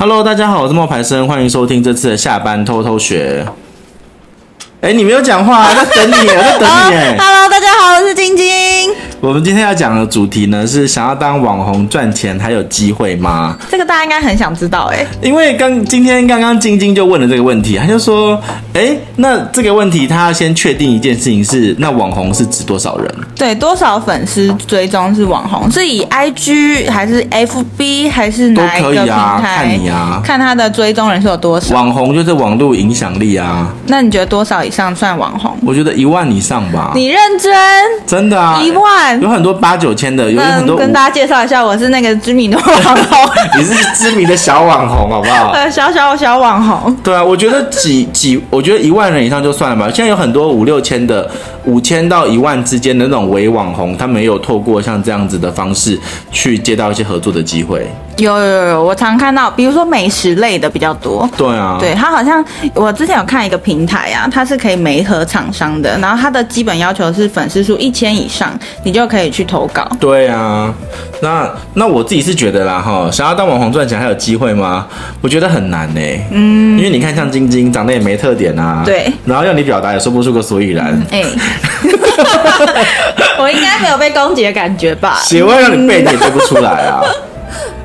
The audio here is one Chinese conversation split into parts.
Hello，大家好，我是冒牌生，欢迎收听这次的下班偷偷学。哎，你没有讲话，我在等你，我在等你。哎，Hello，大家好，我是晶晶。我们今天要讲的主题呢，是想要当网红赚钱还有机会吗？这个大家应该很想知道哎。因为刚今天刚刚晶晶就问了这个问题，他就说，哎，那这个问题他要先确定一件事情是，那网红是指多少人？对，多少粉丝追踪是网红？是以 IG 还是 FB 还是哪一个平台？都可以啊，看你啊，看他的追踪人数有多少。网红就是网络影响力啊。那你觉得多少以上算网红？我觉得一万以上吧。你认真？真的啊，一万。有很多八九千的，有很多。跟大家介绍一下，我是那个知名的网红。你是知名的小网红，好不好？呃，小小小网红。对啊，我觉得几几，我觉得一万人以上就算了吧。现在有很多五六千的，五千到一万之间的那种伪网红，他没有透过像这样子的方式去接到一些合作的机会。有有有，我常看到，比如说美食类的比较多。对啊，对，他好像我之前有看一个平台啊，它是可以媒合厂商的，然后它的基本要求是粉丝数一千以上，你就可以去投稿。对啊，那那我自己是觉得啦哈，想要当网红赚钱还有机会吗？我觉得很难呢、欸。嗯，因为你看像晶晶长得也没特点啊，对，然后要你表达也说不出个所以然。哎、嗯，欸、我应该没有被攻击的感觉吧？写完让你背你也背不出来啊。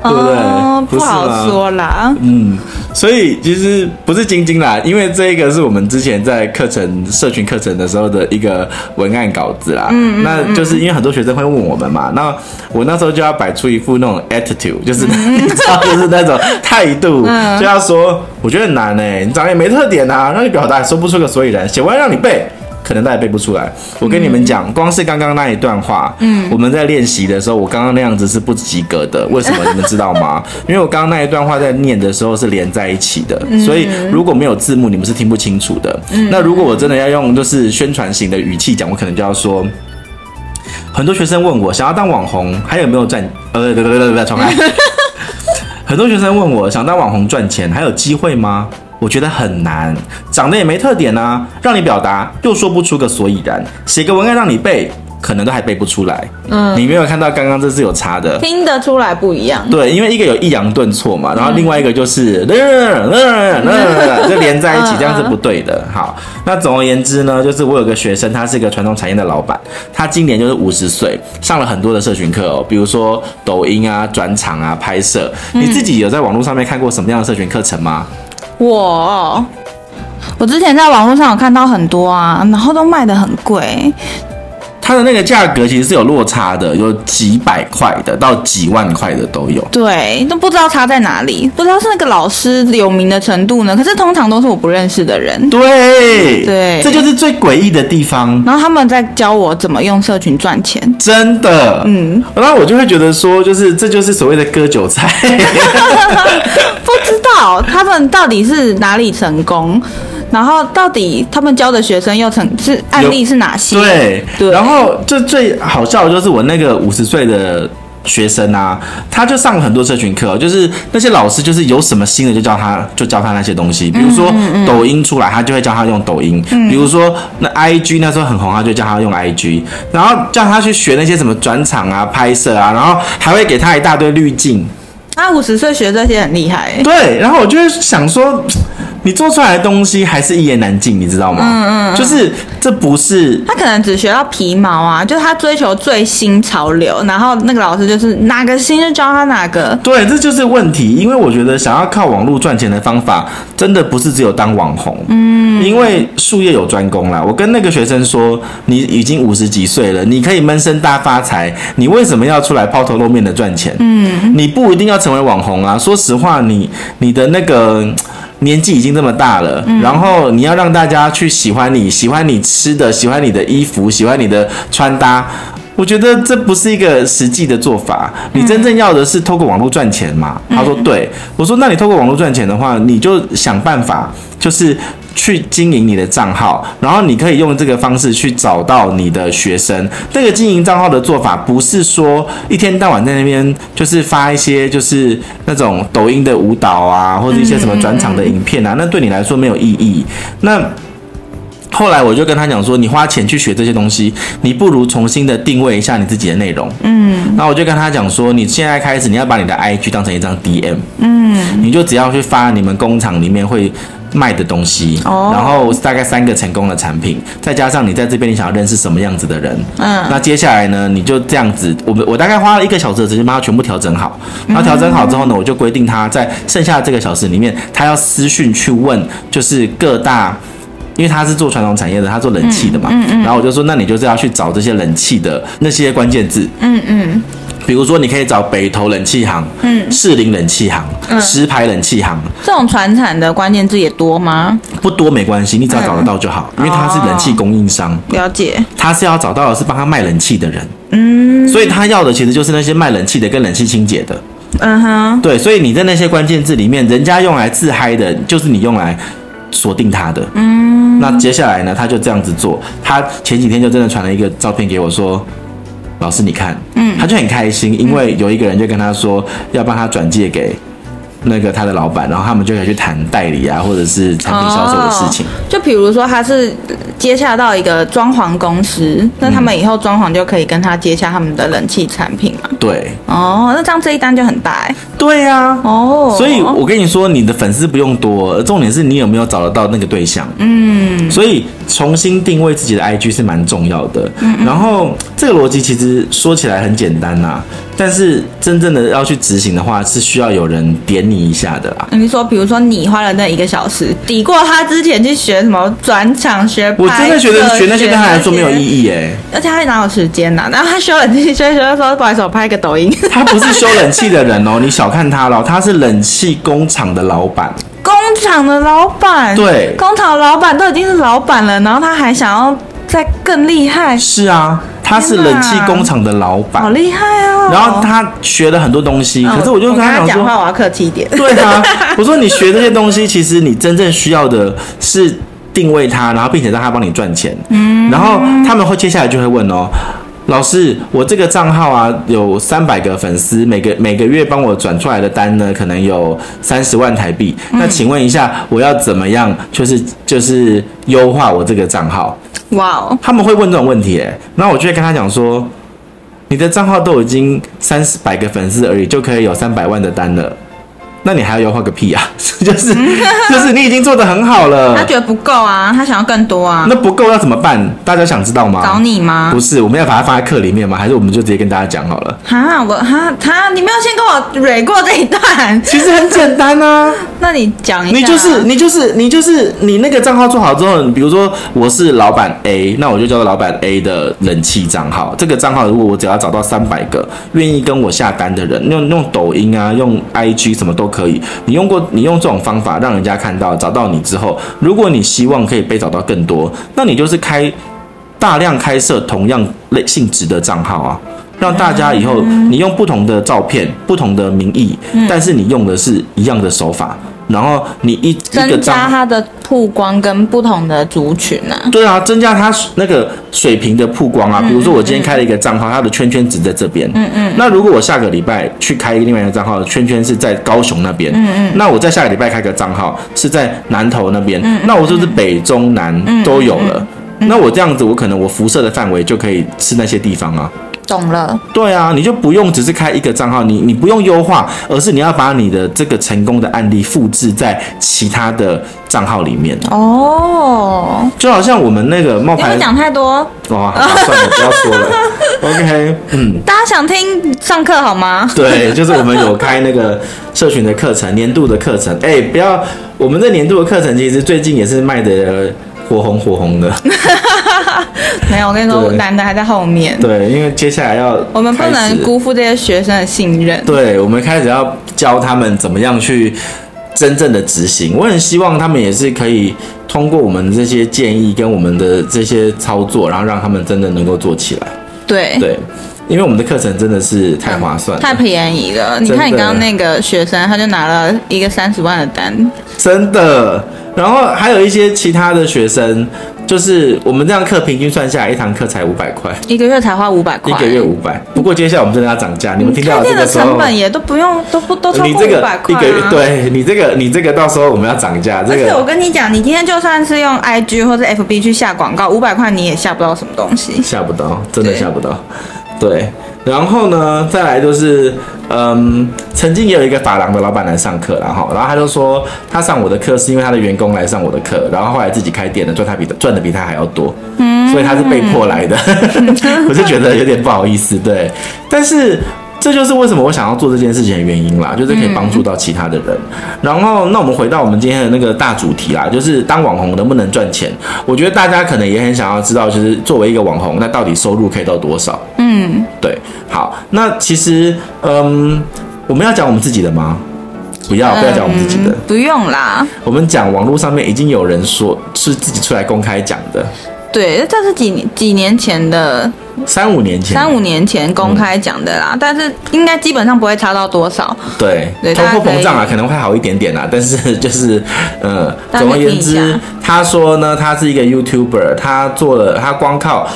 对不对？哦、不好说啦。嗯，所以其实不是晶晶啦，因为这一个是我们之前在课程、社群课程的时候的一个文案稿子啦。嗯，那就是因为很多学生会问我们嘛，那我那时候就要摆出一副那种 attitude，就是、嗯、你知道，就是那种态度，嗯、就要说，我觉得很难哎，你长得也没特点啊，让你表达也说不出个所以然，写完让你背。可能大家背不出来。我跟你们讲，光是刚刚那一段话，嗯，我们在练习的时候，我刚刚那样子是不及格的。为什么？你们知道吗？因为我刚刚那一段话在念的时候是连在一起的，所以如果没有字幕，你们是听不清楚的。那如果我真的要用就是宣传型的语气讲，我可能就要说，很多学生问我想要当网红，还有没有赚？呃，对对对对对，重来。很多学生问我想当网红赚钱，还有机会吗？我觉得很难，长得也没特点啊，让你表达又说不出个所以然，写个文案让你背，可能都还背不出来。嗯，你没有看到刚刚这是有差的，听得出来不一样。对，因为一个有抑扬顿挫嘛，然后另外一个就是，嗯、就连在一起，这样是不对的。好，那总而言之呢，就是我有个学生，他是一个传统产业的老板，他今年就是五十岁，上了很多的社群课哦，比如说抖音啊、转场啊、拍摄。你自己有在网络上面看过什么样的社群课程吗？我我之前在网络上有看到很多啊，然后都卖的很贵。它的那个价格其实是有落差的，有几百块的到几万块的都有。对，都不知道差在哪里，不知道是那个老师有名的程度呢。可是通常都是我不认识的人。对对，这就是最诡异的地方。然后他们在教我怎么用社群赚钱。真的，嗯，然后我就会觉得说，就是这就是所谓的割韭菜。不知道他们到底是哪里成功。然后到底他们教的学生又成是案例是哪些？对对。然后就最好笑的就是我那个五十岁的学生啊，他就上了很多社群课，就是那些老师就是有什么新的就教他，就教他那些东西。比如说抖音出来，他就会教他用抖音；比如说那 IG 那时候很红，他就教他用 IG。然后叫他去学那些什么转场啊、拍摄啊，然后还会给他一大堆滤镜。他五十岁学这些很厉害。对，然后我就会想说。你做出来的东西还是一言难尽，你知道吗？嗯嗯，就是这不是他可能只学到皮毛啊，就是他追求最新潮流，然后那个老师就是哪个新就教他哪个。对，这就是问题。因为我觉得想要靠网络赚钱的方法，真的不是只有当网红。嗯，因为术业有专攻啦。我跟那个学生说，你已经五十几岁了，你可以闷声大发财，你为什么要出来抛头露面的赚钱？嗯，你不一定要成为网红啊。说实话，你你的那个。年纪已经这么大了，嗯，然后你要让大家去喜欢你，喜欢你吃的，喜欢你的衣服，喜欢你的穿搭。我觉得这不是一个实际的做法。你真正要的是透过网络赚钱嘛？他说对。我说那你透过网络赚钱的话，你就想办法，就是。去经营你的账号，然后你可以用这个方式去找到你的学生。这个经营账号的做法不是说一天到晚在那边就是发一些就是那种抖音的舞蹈啊，或者一些什么转场的影片啊，那对你来说没有意义。那后来我就跟他讲说，你花钱去学这些东西，你不如重新的定位一下你自己的内容。嗯，那我就跟他讲说，你现在开始你要把你的 IG 当成一张 DM。嗯，你就只要去发你们工厂里面会。卖的东西，然后大概三个成功的产品，再加上你在这边你想要认识什么样子的人，嗯，那接下来呢，你就这样子，我我大概花了一个小时的时间把它全部调整好，然后调整好之后呢，我就规定他在剩下的这个小时里面，他要私讯去问，就是各大，因为他是做传统产业的，他做冷气的嘛，嗯嗯，然后我就说，那你就是要去找这些冷气的那些关键字，嗯嗯。比如说，你可以找北投冷气行，嗯，士林冷气行，嗯，石牌冷气行。这种传产的关键字也多吗？不多没关系，你只要找得到就好，嗯、因为他是冷气供应商。哦、了解。他是要找到的是帮他卖冷气的人，嗯，所以他要的其实就是那些卖冷气的跟冷气清洁的，嗯哼，对，所以你在那些关键字里面，人家用来自嗨的，就是你用来锁定他的，嗯。那接下来呢，他就这样子做，他前几天就真的传了一个照片给我说。老师，你看，嗯，他就很开心，因为有一个人就跟他说要帮他转借给。那个他的老板，然后他们就可以去谈代理啊，或者是产品销售的事情。Oh, 就比如说他是接洽到一个装潢公司，那他们以后装潢就可以跟他接洽他们的冷气产品嘛？对。哦，那这样这一单就很大哎。对呀。哦。所以我跟你说，你的粉丝不用多，重点是你有没有找得到那个对象。嗯。所以重新定位自己的 IG 是蛮重要的。嗯。然后这个逻辑其实说起来很简单呐。但是真正的要去执行的话，是需要有人点你一下的啦。你说，比如说你花了那一个小时，抵过他之前去学什么转场学，我真的觉得学那些对他来说没有意义哎。而且他哪有时间呐？然后他修冷气，修一修的时候，不好意思，我拍个抖音。他不是修冷气的人哦，你小看他了，他是冷气工厂的老板。工厂的老板？对，工厂的老板都已经是老板了，然后他还想要再更厉害？是啊。他是冷气工厂的老板，好厉害哦！然后他学了很多东西，可是我就跟他讲说，讲话我要客气一点。对啊，我说你学这些东西，其实你真正需要的是定位他，然后并且让他帮你赚钱。嗯，然后他们会接下来就会问哦，老师，我这个账号啊有三百个粉丝，每个每个月帮我转出来的单呢，可能有三十万台币。那请问一下，我要怎么样，就是就是优化我这个账号？哇哦！他们会问这种问题，哎，然后我就会跟他讲说，你的账号都已经三四百个粉丝而已，就可以有三百万的单了。那你还要优化个屁啊！就是就是你已经做的很好了。他觉得不够啊，他想要更多啊。那不够要怎么办？大家想知道吗？找你吗？不是，我们要把它放在课里面吗？还是我们就直接跟大家讲好了？哈，我哈他，你没有先跟我蕊过这一段。其实很简单啊。那你讲一下。你就是你就是你就是你那个账号做好之后，比如说我是老板 A，那我就叫做老板 A 的人气账号。这个账号如果我只要找到三百个愿意跟我下单的人，用用抖音啊，用 IG 什么都可以。你用过，你用这种方法让人家看到，找到你之后，如果你希望可以被找到更多，那你就是开大量开设同样类性质的账号啊，让大家以后你用不同的照片、不同的名义，但是你用的是一样的手法。然后你一增加它的曝光跟不同的族群啊，对啊，增加它那个水平的曝光啊。比如说我今天开了一个账号，它的圈圈只在这边，嗯嗯。那如果我下个礼拜去开一个另外一个账号，圈圈是在高雄那边，嗯嗯。那我在下个礼拜开个账号是在南投那边，嗯，那我就是北中南都有了。那我这样子，我可能我辐射的范围就可以是那些地方啊。懂了，对啊，你就不用只是开一个账号，你你不用优化，而是你要把你的这个成功的案例复制在其他的账号里面。哦，就好像我们那个冒牌，你讲太多，哇，算了，不要说了。OK，嗯，大家想听上课好吗？对，就是我们有开那个社群的课程，年度的课程。哎、欸，不要，我们这年度的课程其实最近也是卖的。火红火红的，没有，我跟你说，男的还在后面。对，因为接下来要，我们不能辜负这些学生的信任。对，我们开始要教他们怎么样去真正的执行。我很希望他们也是可以通过我们这些建议跟我们的这些操作，然后让他们真的能够做起来。对对。因为我们的课程真的是太划算，太便宜了。你看你刚刚那个学生，他就拿了一个三十万的单，真的。然后还有一些其他的学生，就是我们这样课平均算下来，一堂课才五百块，一个月才花五百块，一个月五百。不过接下来我们真的要涨价，你们听到这个时候，成本也都不用，都不都超过五百块。一个月，对你这个，你这个到时候我们要涨价。这个，而且我跟你讲，你今天就算是用 IG 或者 FB 去下广告，五百块你也下不到什么东西，下不到，真的下不到。对，然后呢，再来就是，嗯，曾经也有一个发廊的老板来上课，然后，然后他就说，他上我的课是因为他的员工来上我的课，然后后来自己开店了，赚他比赚的比他还要多，嗯，所以他是被迫来的，我是觉得有点不好意思，对，但是。这就是为什么我想要做这件事情的原因啦，就是可以帮助到其他的人。嗯、然后，那我们回到我们今天的那个大主题啦，就是当网红能不能赚钱？我觉得大家可能也很想要知道，就是作为一个网红，那到底收入可以到多少？嗯，对。好，那其实，嗯，我们要讲我们自己的吗？不要，不要讲我们自己的，嗯、不用啦。我们讲网络上面已经有人说是自己出来公开讲的。对，这是几几年前的。三五年前，三五年前公开讲的啦，嗯、但是应该基本上不会差到多少。对，通货膨胀啊，可能会好一点点啦，但是 就是，呃，总而言之，他说呢，他是一个 YouTuber，他做了，他光靠。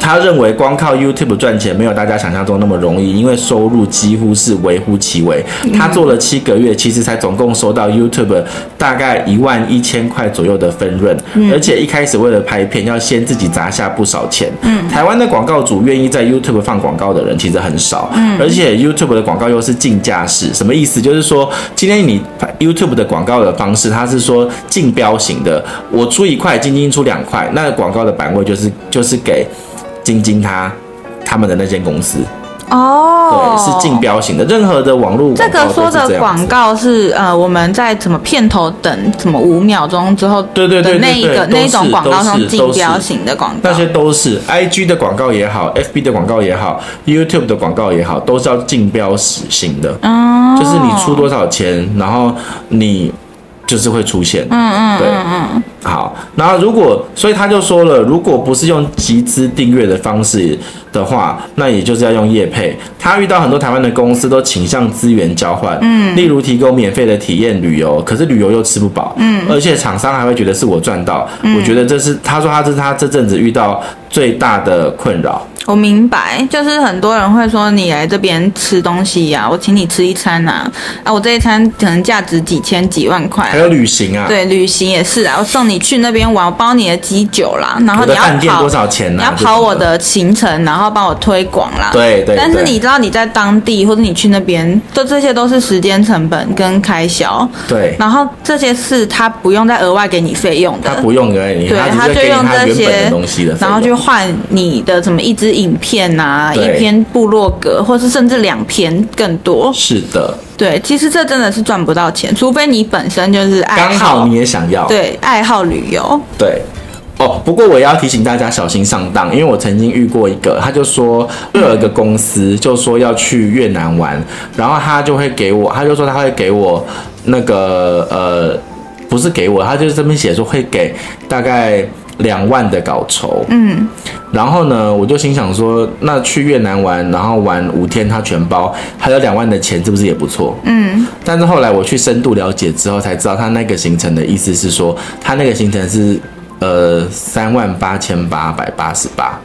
他认为光靠 YouTube 赚钱没有大家想象中那么容易，因为收入几乎是微乎其微。他做了七个月，其实才总共收到 YouTube 大概一万一千块左右的分润，而且一开始为了拍片要先自己砸下不少钱。嗯台湾的广告主愿意在 YouTube 放广告的人其实很少，嗯而且 YouTube 的广告又是竞价式，什么意思？就是说今天你 YouTube 的广告的方式，它是说竞标型的，我出一块，晶晶出两块，那个广告的版位就是就是给。晶晶他他们的那间公司哦，对，是竞标型的。任何的网络这个说的广告是呃，我们在什么片头等什么五秒钟之后，对对对，那一个那种广告是竞标型的广告，那些都是 IG 的广告也好，FB 的广告也好，YouTube 的广告也好，都是要竞标型的。哦，就是你出多少钱，然后你。就是会出现，嗯嗯，对，嗯，好，然后如果，所以他就说了，如果不是用集资订阅的方式的话，那也就是要用业配。他遇到很多台湾的公司都倾向资源交换，嗯，例如提供免费的体验旅游，可是旅游又吃不饱，嗯，而且厂商还会觉得是我赚到，嗯，我觉得这是他说他这是他这阵子遇到最大的困扰。我明白，就是很多人会说，你来这边吃东西呀、啊，我请你吃一餐呐，啊，我这一餐可能价值几千几万块，还有旅行啊，对，旅行也是啊，我送你去那边玩，我包你的机酒啦，然后你要跑多少钱呢？你要跑我的行程，然后帮我推广啦，对对。但是你知道你在当地或者你去那边，这这些都是时间成本跟开销，对。然后这些是他不用再额外给你费用的，他不用给你，对，他就用这些东西的，然后去换你的什么一支。影片啊，一篇部落格，或是甚至两篇更多。是的，对，其实这真的是赚不到钱，除非你本身就是爱好，刚好你也想要，对，爱好旅游，对。哦，不过我也要提醒大家小心上当，因为我曾经遇过一个，他就说又有一个公司就说要去越南玩，然后他就会给我，他就说他会给我那个呃，不是给我，他就这边写说会给大概。两万的稿酬，嗯，然后呢，我就心想说，那去越南玩，然后玩五天，他全包，还有两万的钱，是不是也不错？嗯，但是后来我去深度了解之后，才知道他那个行程的意思是说，他那个行程是呃三万八千八百八十八。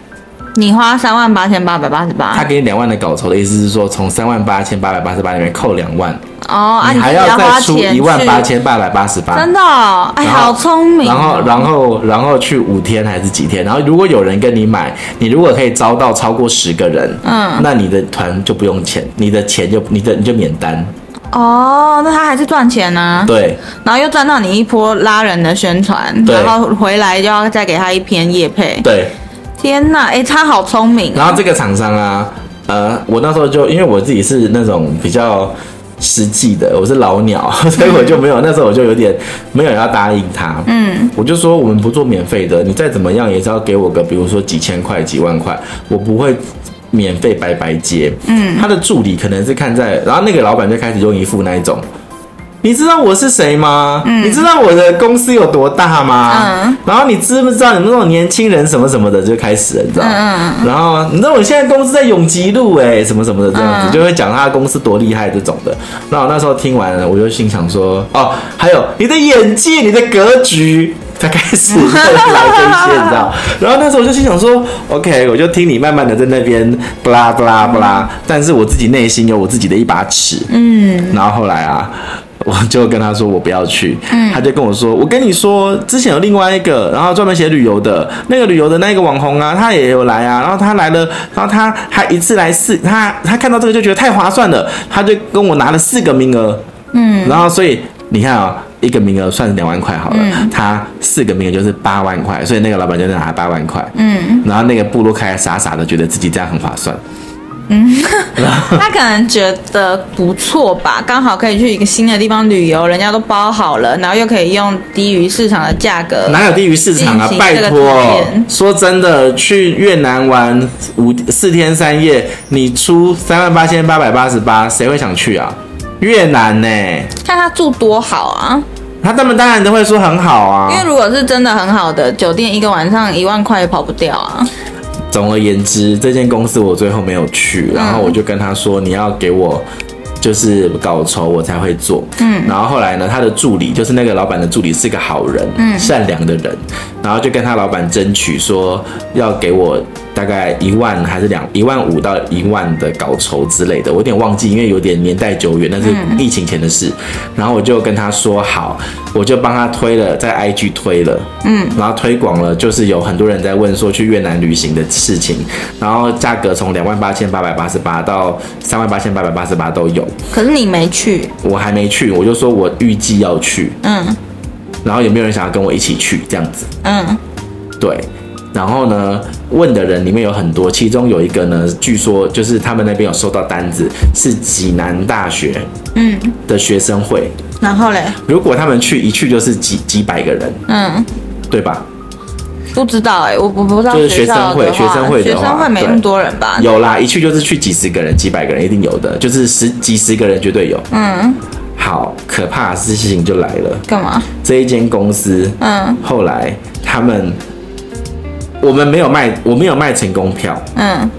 你花三万八千八百八十八，他给你两万的稿酬的意思是说，从三万八千八百八十八里面扣两万。哦，啊你还要再出一万八千八百八十八，真的，哦，哎，好聪明。然后，然后，然后去五天还是几天？然后，如果有人跟你买，你如果可以招到超过十个人，嗯，那你的团就不用钱，你的钱就你的你就免单。哦，那他还是赚钱呢，啊？对，然后又赚到你一波拉人的宣传，然后回来就要再给他一篇业配。对，天呐，哎，他好聪明，哦。然后这个厂商啊，呃，我那时候就因为我自己是那种比较。实际的，我是老鸟，所以我就没有，那时候我就有点没有要答应他。嗯，我就说我们不做免费的，你再怎么样也是要给我个，比如说几千块、几万块，我不会免费白白接。嗯，他的助理可能是看在，然后那个老板就开始用一副那一种，你知道我是谁吗？嗯，你知道我的公司有多大吗？嗯，然后你知不知道你们那种年轻人什么什么的就开始了，你知道？嗯嗯。然后你知道我现在公司在永吉路哎，什么什么的这样子，就会讲他的公司多厉害这种的。那我那时候听完了，我就心想说，哦，还有你的眼界，你的格局。才开始来这些，你知道？然后那时候我就心想说，OK，我就听你慢慢的在那边不拉不拉不拉，但是我自己内心有我自己的一把尺，嗯。然后后来啊，我就跟他说我不要去，嗯。他就跟我说，我跟你说，之前有另外一个，然后专门写旅游的那个旅游的那个网红啊，他也有来啊，然后他来了，然后他还一次来四，他他看到这个就觉得太划算了，他就跟我拿了四个名额，嗯。然后所以你看啊。一个名额算两万块好了，嗯、他四个名额就是八万块，所以那个老板就拿八万块。嗯，然后那个部落开傻傻的觉得自己这样很划算。嗯，他可能觉得不错吧，刚好可以去一个新的地方旅游，人家都包好了，然后又可以用低于市场的价格。哪有低于市场啊？拜托，说真的，去越南玩五四天三夜，你出三万八千八百八十八，谁会想去啊？越南呢？看他住多好啊！他他们当然都会说很好啊，因为如果是真的很好的酒店，一个晚上一万块也跑不掉啊。总而言之，这间公司我最后没有去，然后我就跟他说：“你要给我。”就是稿酬我才会做，嗯，然后后来呢，他的助理就是那个老板的助理是个好人，嗯，善良的人，然后就跟他老板争取说要给我大概一万还是两一万五到一万的稿酬之类的，我有点忘记，因为有点年代久远，那是疫情前的事，然后我就跟他说好，我就帮他推了，在 IG 推了，嗯，然后推广了，就是有很多人在问说去越南旅行的事情，然后价格从两万八千八百八十八到三万八千八百八十八都有。可是你没去，我还没去，我就说我预计要去，嗯，然后有没有人想要跟我一起去这样子？嗯，对，然后呢，问的人里面有很多，其中有一个呢，据说就是他们那边有收到单子，是济南大学，嗯，的学生会，然后嘞，如果他们去一去就是几几百个人，嗯，对吧？不知道哎、欸，我我不知道。就是学生会，学生会的话，学生会没那么多人吧？有啦，一去就是去几十个人、几百个人，一定有的，就是十几十个人绝对有。嗯，好，可怕的事情就来了。干嘛？这一间公司，嗯，后来他们，我们没有卖，我没有卖成功票。嗯。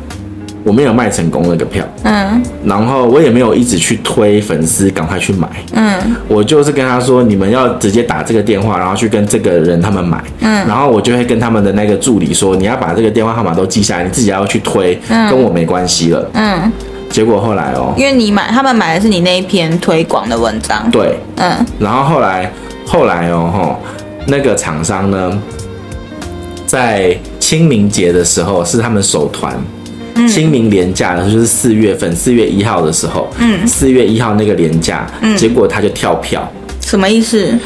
我没有卖成功那个票，嗯，然后我也没有一直去推粉丝赶快去买，嗯，我就是跟他说，你们要直接打这个电话，然后去跟这个人他们买，嗯，然后我就会跟他们的那个助理说，你要把这个电话号码都记下来，你自己要去推，嗯，跟我没关系了，嗯，结果后来哦，因为你买，他们买的是你那一篇推广的文章，对，嗯，然后后来后来哦吼，那个厂商呢，在清明节的时候是他们首团。清明连假的时候就是四月份，四月一号的时候，嗯，四月一号那个连假，嗯，结果他就跳票，什么意思？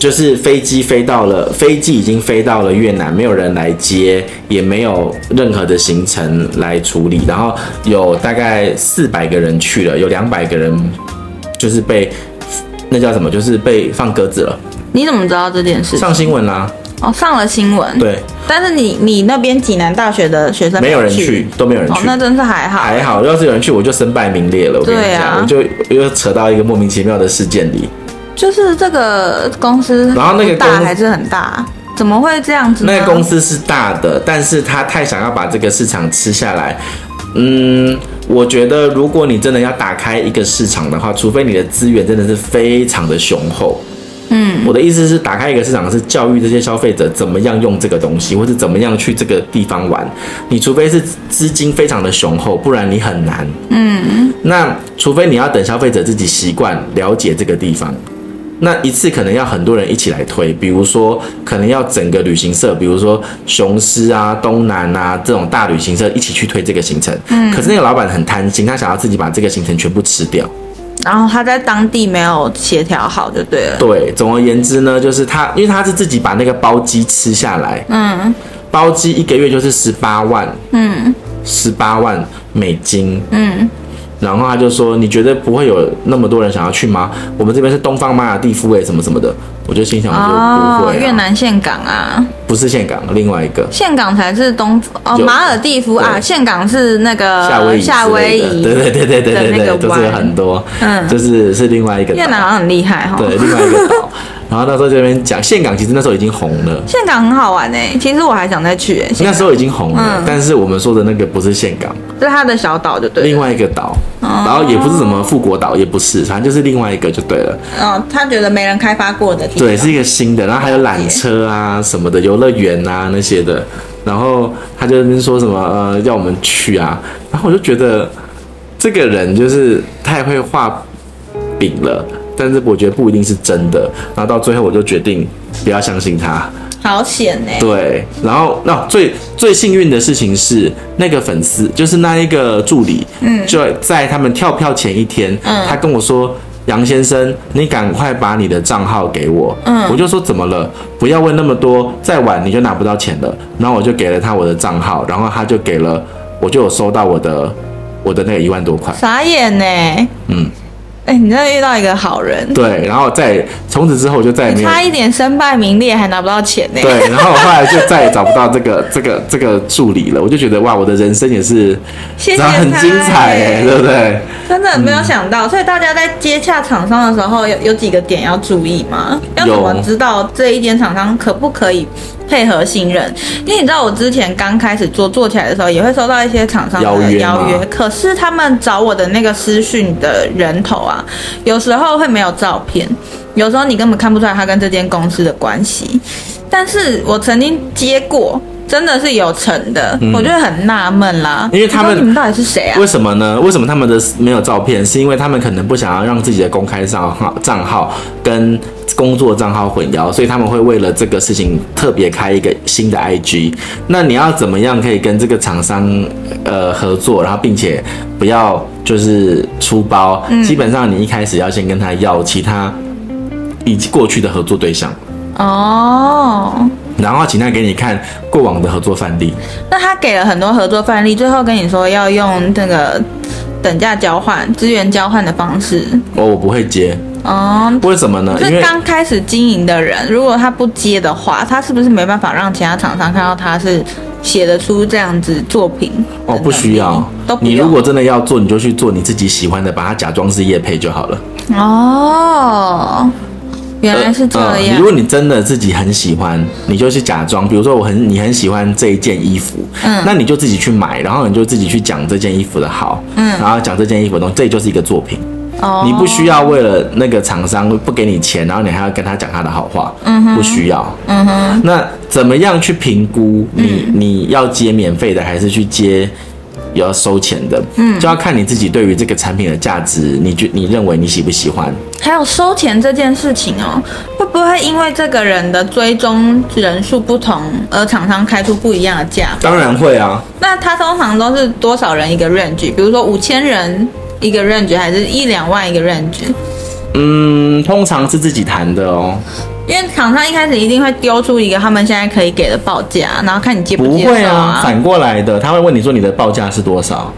就是飞机飞到了，飞机已经飞到了越南，没有人来接，也没有任何的行程来处理，然后有大概四百个人去了，有两百个人就是被那叫什么，就是被放鸽子了。你怎么知道这件事？上新闻啦。哦，上了新闻。对，但是你你那边济南大学的学生没有，人去，都没有人去。哦，那真是还好。还好，要是有人去，我就身败名裂了。我跟你讲，啊、我就又扯到一个莫名其妙的事件里。就是这个公司，然后那个大还是很大，怎么会这样子？那个公司是大的，但是他太想要把这个市场吃下来。嗯，我觉得如果你真的要打开一个市场的话，除非你的资源真的是非常的雄厚。嗯，我的意思是，打开一个市场是教育这些消费者怎么样用这个东西，或是怎么样去这个地方玩。你除非是资金非常的雄厚，不然你很难。嗯，那除非你要等消费者自己习惯了解这个地方，那一次可能要很多人一起来推，比如说可能要整个旅行社，比如说雄狮啊、东南啊这种大旅行社一起去推这个行程。嗯，可是那个老板很贪心，他想要自己把这个行程全部吃掉。然后他在当地没有协调好，就对了。对，总而言之呢，就是他，因为他是自己把那个包机吃下来，嗯，包机一个月就是十八万，嗯，十八万美金，嗯，然后他就说：“你觉得不会有那么多人想要去吗？我们这边是东方马尔地夫诶，什么什么的。”我就心想说：“不会、啊，越南岘港啊，不是岘港，另外一个。岘港才是东哦，马尔地夫啊，岘港是那个夏威夷，夏威夷，对对对对对对对，就是有很多，嗯，就是是另外一个越南好像很厉害哈，对，另外一个岛。”然后那时候这边讲岘港，其实那时候已经红了。岘港很好玩哎，其实我还想再去哎。那时候已经红了，嗯、但是我们说的那个不是岘港，是它的小岛就对了。另外一个岛，哦、然后也不是什么富国岛，也不是，反正就是另外一个就对了。哦，他觉得没人开发过的地方。对，是一个新的，然后还有缆车啊什么的，游乐园啊那些的。然后他就说什么呃要我们去啊，然后我就觉得这个人就是太会画饼了。但是我觉得不一定是真的，然后到最后我就决定不要相信他。好险呢。对，然后那最最幸运的事情是，那个粉丝就是那一个助理，嗯，就在他们跳票前一天，嗯，他跟我说：“杨先生，你赶快把你的账号给我。”嗯，我就说：“怎么了？不要问那么多，再晚你就拿不到钱了。”然后我就给了他我的账号，然后他就给了，我就有收到我的我的那个一万多块。傻眼呢。嗯。哎、欸，你真的遇到一个好人。对，然后再从此之后就再也没有差一点身败名裂，还拿不到钱呢。对，然后后来就再也找不到这个 这个这个助理了。我就觉得哇，我的人生也是，谢谢，很精彩哎，对不对？真的没有想到，嗯、所以大家在接洽厂商的时候，有有几个点要注意吗？要怎么知道这一间厂商可不可以？配合信任，因为你知道我之前刚开始做做起来的时候，也会收到一些厂商的邀约，邀约，可是他们找我的那个私讯的人头啊，有时候会没有照片，有时候你根本看不出来他跟这间公司的关系。但是我曾经接过。真的是有成的，嗯、我觉得很纳闷啦。因为他们你们到底是谁啊？为什么呢？为什么他们的没有照片？是因为他们可能不想要让自己的公开账号账号跟工作账号混淆，所以他们会为了这个事情特别开一个新的 IG。那你要怎么样可以跟这个厂商呃合作，然后并且不要就是出包？嗯、基本上你一开始要先跟他要其他以及过去的合作对象。哦。然后请他给你看过往的合作范例。那他给了很多合作范例，最后跟你说要用这个等价交换、资源交换的方式。哦，我不会接。哦，为什么呢？因为刚开始经营的人，如果他不接的话，他是不是没办法让其他厂商看到他是写得出这样子作品？哦，不需要。都，你如果真的要做，你就去做你自己喜欢的，把它假装是叶配就好了。哦。原来是这样。如果你真的自己很喜欢，你就去假装。比如说，我很你很喜欢这一件衣服，嗯，那你就自己去买，然后你就自己去讲这件衣服的好，嗯，然后讲这件衣服的东西，这就是一个作品。哦，你不需要为了那个厂商不给你钱，然后你还要跟他讲他的好话，嗯哼，不需要，嗯哼。那怎么样去评估你你要接免费的还是去接？有要收钱的，嗯，就要看你自己对于这个产品的价值，你觉你认为你喜不喜欢？还有收钱这件事情哦，会不会因为这个人的追踪人数不同，而厂商开出不一样的价？当然会啊。那他通常都是多少人一个 range？比如说五千人一个 range，还是一两万一个 range？嗯，通常是自己谈的哦。因为厂商一开始一定会丢出一个他们现在可以给的报价，然后看你接不接受啊。不会啊，反过来的，他会问你说你的报价是多少？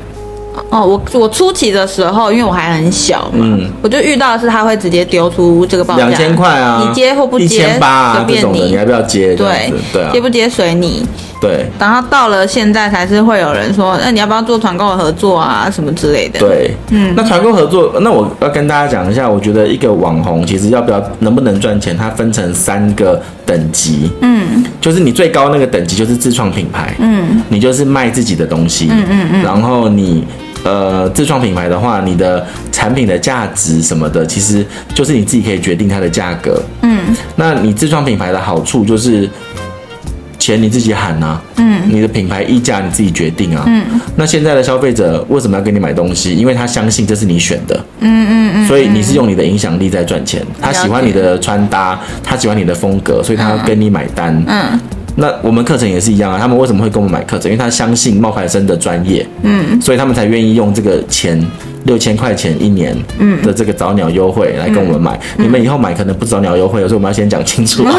哦，我我初期的时候，因为我还很小嘛，嗯，我就遇到的是他会直接丢出这个报价，两千块啊，你接或不接，一千八啊，随便你，你要不要接？对对啊，接不接随你。对，然后到了现在才是会有人说，那你要不要做团购合作啊，什么之类的？对，嗯，那团购合作，那我要跟大家讲一下，我觉得一个网红其实要不要能不能赚钱，它分成三个等级，嗯，就是你最高那个等级就是自创品牌，嗯，你就是卖自己的东西，嗯嗯嗯，然后你呃自创品牌的话，你的产品的价值什么的，其实就是你自己可以决定它的价格，嗯，那你自创品牌的好处就是。钱你自己喊呐，嗯，你的品牌溢价你自己决定啊，嗯，那现在的消费者为什么要给你买东西？因为他相信这是你选的，嗯嗯嗯，所以你是用你的影响力在赚钱。他喜欢你的穿搭，他喜欢你的风格，所以他要跟你买单，嗯。那我们课程也是一样啊，他们为什么会跟我们买课程？因为他相信冒牌生的专业，嗯，所以他们才愿意用这个钱六千块钱一年的这个早鸟优惠来跟我们买。嗯、你们以后买可能不早鸟优惠，有时候我们要先讲清楚啊。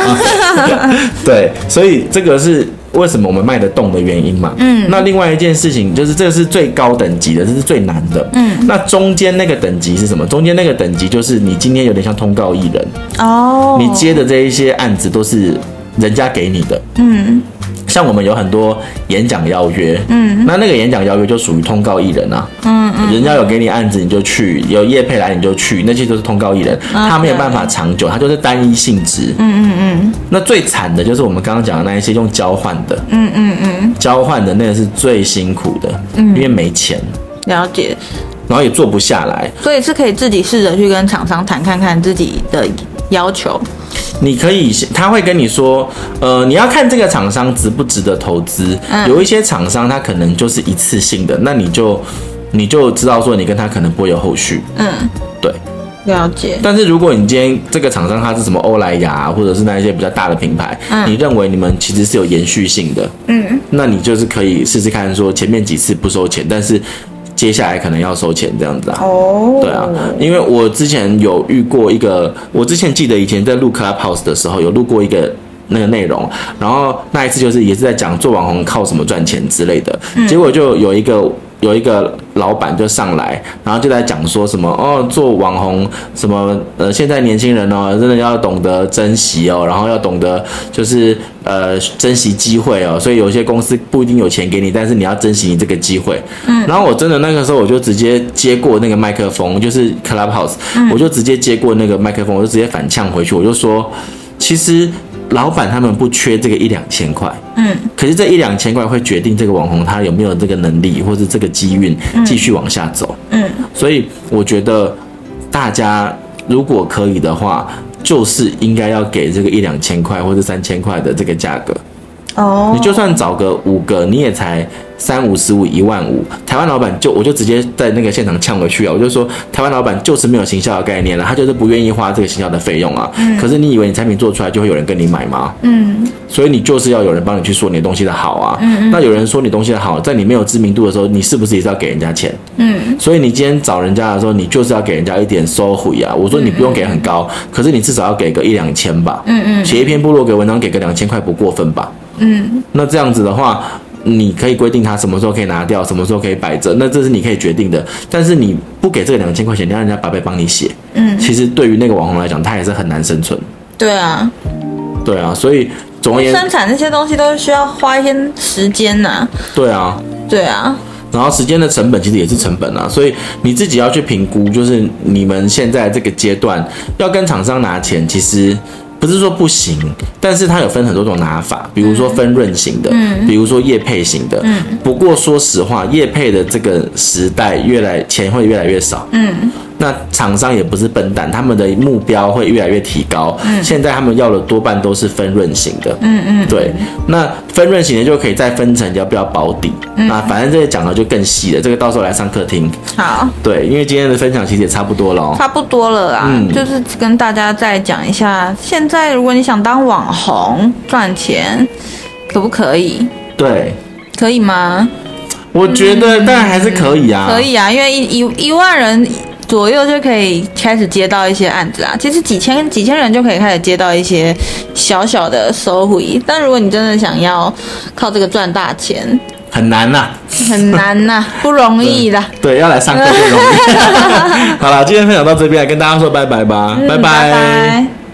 对，所以这个是为什么我们卖得动的原因嘛。嗯，那另外一件事情就是这个是最高等级的，这是最难的。嗯，那中间那个等级是什么？中间那个等级就是你今天有点像通告艺人哦，你接的这一些案子都是人家给你的。嗯。像我们有很多演讲邀约，嗯，那那个演讲邀约就属于通告艺人啊，嗯嗯，人家有给你案子你就去，有业配来你就去，那些都是通告艺人，他没有办法长久，他就是单一性质，嗯嗯嗯。那最惨的就是我们刚刚讲的那一些用交换的，嗯嗯嗯，交换的那个是最辛苦的，嗯，因为没钱，了解，然后也做不下来，所以是可以自己试着去跟厂商谈看看自己的要求。你可以，他会跟你说，呃，你要看这个厂商值不值得投资。嗯，有一些厂商他可能就是一次性的，那你就你就知道说你跟他可能不会有后续。嗯，对，了解。但是如果你今天这个厂商他是什么欧莱雅或者是那一些比较大的品牌，嗯，你认为你们其实是有延续性的，嗯，那你就是可以试试看说前面几次不收钱，但是。接下来可能要收钱这样子啊？哦，oh. 对啊，因为我之前有遇过一个，我之前记得以前在录 Clubhouse 的时候有录过一个那个内容，然后那一次就是也是在讲做网红靠什么赚钱之类的，嗯、结果就有一个。有一个老板就上来，然后就在讲说什么哦，做网红什么呃，现在年轻人哦，真的要懂得珍惜哦，然后要懂得就是呃珍惜机会哦，所以有些公司不一定有钱给你，但是你要珍惜你这个机会。嗯，然后我真的那个时候我就直接接过那个麦克风，就是 Clubhouse，我就直接接过那个麦克风，我就直接反呛回去，我就说，其实。老板他们不缺这个一两千块，嗯，可是这一两千块会决定这个网红他有没有这个能力或是这个机运继续往下走，嗯，嗯，所以我觉得大家如果可以的话，就是应该要给这个一两千块或者三千块的这个价格，哦，你就算找个五个，你也才。三五十五一万五，台湾老板就我就直接在那个现场呛回去啊！我就说台湾老板就是没有行销的概念了，他就是不愿意花这个行销的费用啊。嗯。可是你以为你产品做出来就会有人跟你买吗？嗯。所以你就是要有人帮你去说你的东西的好啊。嗯。那有人说你东西的好，在你没有知名度的时候，你是不是也是要给人家钱？嗯。所以你今天找人家的时候，你就是要给人家一点收回啊。我说你不用给很高，可是你至少要给个一两千吧。嗯嗯。写一篇部落格文章给个两千块不过分吧？嗯。那这样子的话。你可以规定他什么时候可以拿掉，什么时候可以摆着，那这是你可以决定的。但是你不给这个两千块钱，你让人家白白帮你写，嗯，其实对于那个网红来讲，他也是很难生存。对啊，对啊，所以总而言之，生产这些东西都是需要花一些时间呐、啊。对啊，对啊，然后时间的成本其实也是成本啊，所以你自己要去评估，就是你们现在这个阶段要跟厂商拿钱，其实。不是说不行，但是它有分很多种拿法，比如说分润型的，嗯，比如说叶配型的，嗯。不过说实话，叶配的这个时代越来钱会越来越少，嗯。那厂商也不是笨蛋，他们的目标会越来越提高。嗯，现在他们要的多半都是分润型的。嗯嗯，对。那分润型的就可以再分成要不要保底。嗯，那反正这些讲的就更细了，这个到时候来上课听。好。对，因为今天的分享其实也差不多了哦。差不多了啊，嗯，就是跟大家再讲一下，现在如果你想当网红赚钱，可不可以？对。可以吗？我觉得当然还是可以啊。可以啊，因为一一一万人。左右就可以开始接到一些案子啊，其实几千几千人就可以开始接到一些小小的收回。但如果你真的想要靠这个赚大钱，很难呐，很难呐，不容易的。对，要来上课不容易。好了，今天分享到这边，跟大家说拜拜吧，嗯、拜拜。拜拜。